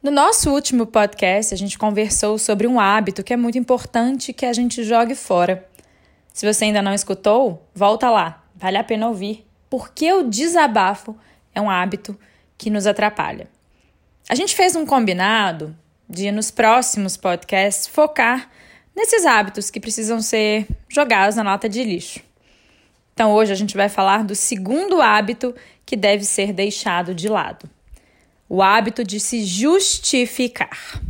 No nosso último podcast, a gente conversou sobre um hábito que é muito importante que a gente jogue fora. Se você ainda não escutou, volta lá, vale a pena ouvir, porque o desabafo é um hábito que nos atrapalha. A gente fez um combinado de, nos próximos podcasts, focar nesses hábitos que precisam ser jogados na lata de lixo. Então, hoje a gente vai falar do segundo hábito que deve ser deixado de lado o hábito de se justificar.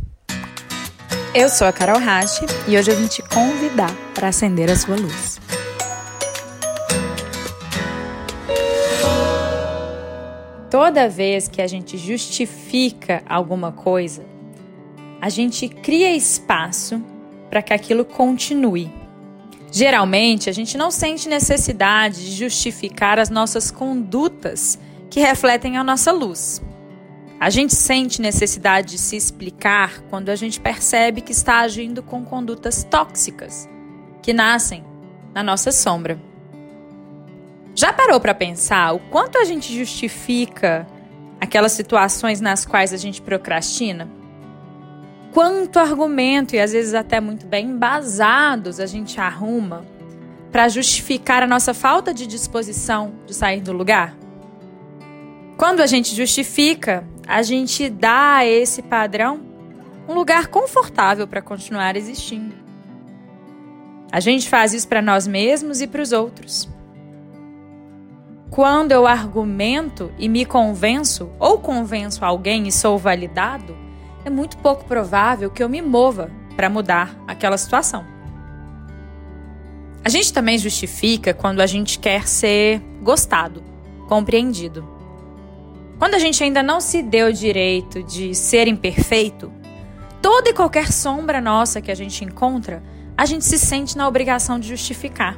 Eu sou a Carol Rache e hoje eu vim te convidar para acender a sua luz. Toda vez que a gente justifica alguma coisa, a gente cria espaço para que aquilo continue. Geralmente, a gente não sente necessidade de justificar as nossas condutas que refletem a nossa luz. A gente sente necessidade de se explicar quando a gente percebe que está agindo com condutas tóxicas que nascem na nossa sombra. Já parou para pensar o quanto a gente justifica aquelas situações nas quais a gente procrastina? Quanto argumento e às vezes até muito bem embasados a gente arruma para justificar a nossa falta de disposição de sair do lugar? Quando a gente justifica, a gente dá a esse padrão um lugar confortável para continuar existindo. A gente faz isso para nós mesmos e para os outros. Quando eu argumento e me convenço ou convenço alguém e sou validado, é muito pouco provável que eu me mova para mudar aquela situação. A gente também justifica quando a gente quer ser gostado, compreendido. Quando a gente ainda não se deu o direito de ser imperfeito, toda e qualquer sombra nossa que a gente encontra, a gente se sente na obrigação de justificar.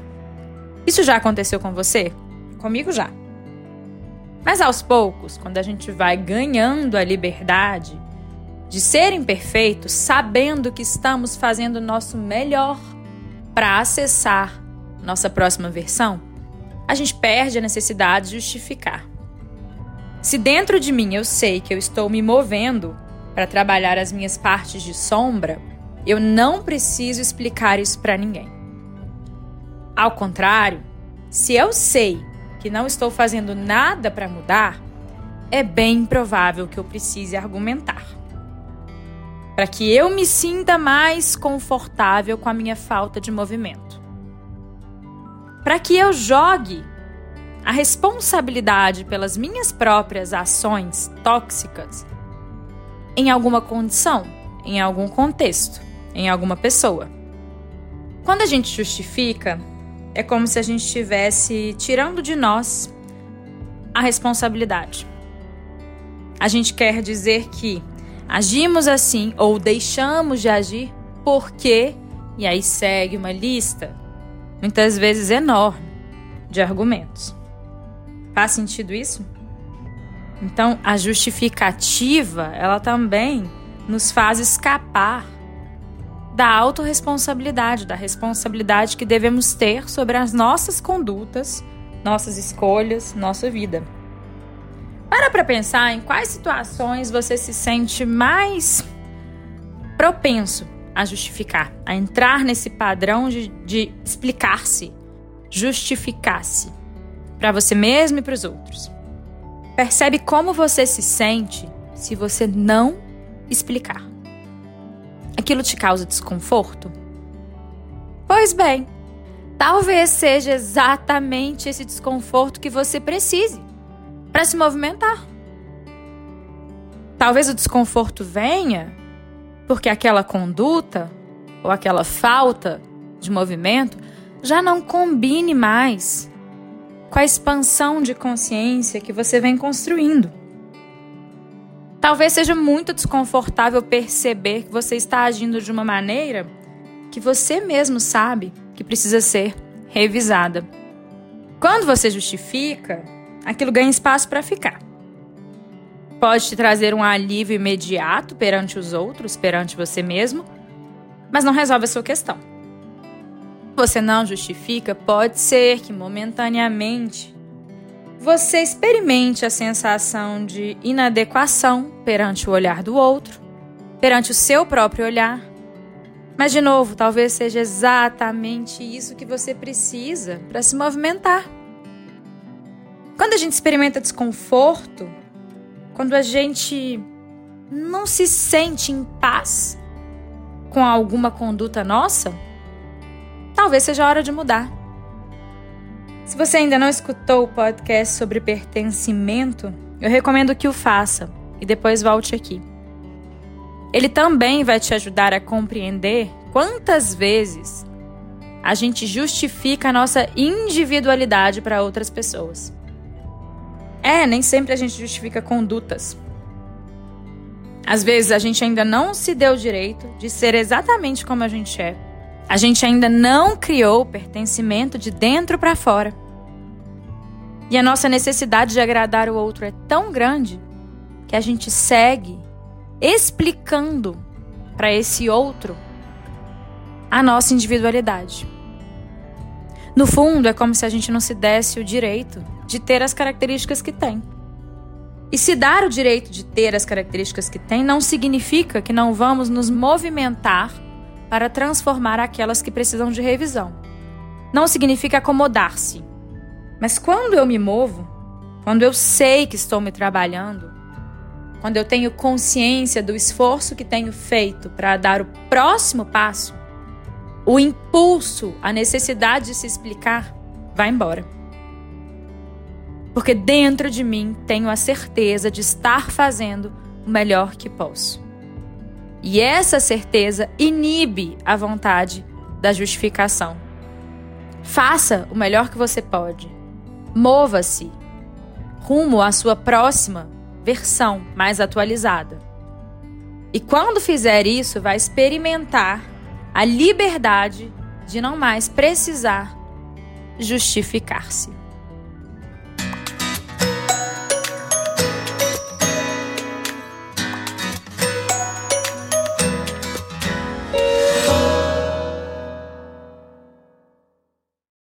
Isso já aconteceu com você? Comigo já. Mas aos poucos, quando a gente vai ganhando a liberdade de ser imperfeito, sabendo que estamos fazendo o nosso melhor para acessar nossa próxima versão, a gente perde a necessidade de justificar. Se dentro de mim eu sei que eu estou me movendo para trabalhar as minhas partes de sombra, eu não preciso explicar isso para ninguém. Ao contrário, se eu sei que não estou fazendo nada para mudar, é bem provável que eu precise argumentar. Para que eu me sinta mais confortável com a minha falta de movimento. Para que eu jogue a responsabilidade pelas minhas próprias ações tóxicas em alguma condição, em algum contexto, em alguma pessoa. Quando a gente justifica, é como se a gente estivesse tirando de nós a responsabilidade. A gente quer dizer que agimos assim ou deixamos de agir porque, e aí segue uma lista, muitas vezes enorme, de argumentos. Faz sentido isso? Então, a justificativa, ela também nos faz escapar da autorresponsabilidade, da responsabilidade que devemos ter sobre as nossas condutas, nossas escolhas, nossa vida. Para para pensar em quais situações você se sente mais propenso a justificar, a entrar nesse padrão de, de explicar-se, justificar-se para você mesmo e para os outros. Percebe como você se sente se você não explicar. Aquilo te causa desconforto? Pois bem, talvez seja exatamente esse desconforto que você precise para se movimentar. Talvez o desconforto venha porque aquela conduta ou aquela falta de movimento já não combine mais com a expansão de consciência que você vem construindo. Talvez seja muito desconfortável perceber que você está agindo de uma maneira que você mesmo sabe que precisa ser revisada. Quando você justifica, aquilo ganha espaço para ficar. Pode te trazer um alívio imediato perante os outros, perante você mesmo, mas não resolve a sua questão você não justifica, pode ser que momentaneamente você experimente a sensação de inadequação perante o olhar do outro, perante o seu próprio olhar. Mas, de novo, talvez seja exatamente isso que você precisa para se movimentar. Quando a gente experimenta desconforto, quando a gente não se sente em paz com alguma conduta nossa, talvez seja a hora de mudar. Se você ainda não escutou o podcast sobre pertencimento, eu recomendo que o faça e depois volte aqui. Ele também vai te ajudar a compreender quantas vezes a gente justifica a nossa individualidade para outras pessoas. É, nem sempre a gente justifica condutas. Às vezes a gente ainda não se deu o direito de ser exatamente como a gente é. A gente ainda não criou o pertencimento de dentro para fora. E a nossa necessidade de agradar o outro é tão grande que a gente segue explicando para esse outro a nossa individualidade. No fundo, é como se a gente não se desse o direito de ter as características que tem. E se dar o direito de ter as características que tem não significa que não vamos nos movimentar para transformar aquelas que precisam de revisão. Não significa acomodar-se. Mas quando eu me movo, quando eu sei que estou me trabalhando, quando eu tenho consciência do esforço que tenho feito para dar o próximo passo, o impulso, a necessidade de se explicar vai embora. Porque dentro de mim tenho a certeza de estar fazendo o melhor que posso. E essa certeza inibe a vontade da justificação. Faça o melhor que você pode Mova-se rumo à sua próxima versão mais atualizada. E quando fizer isso, vai experimentar a liberdade de não mais precisar justificar-se.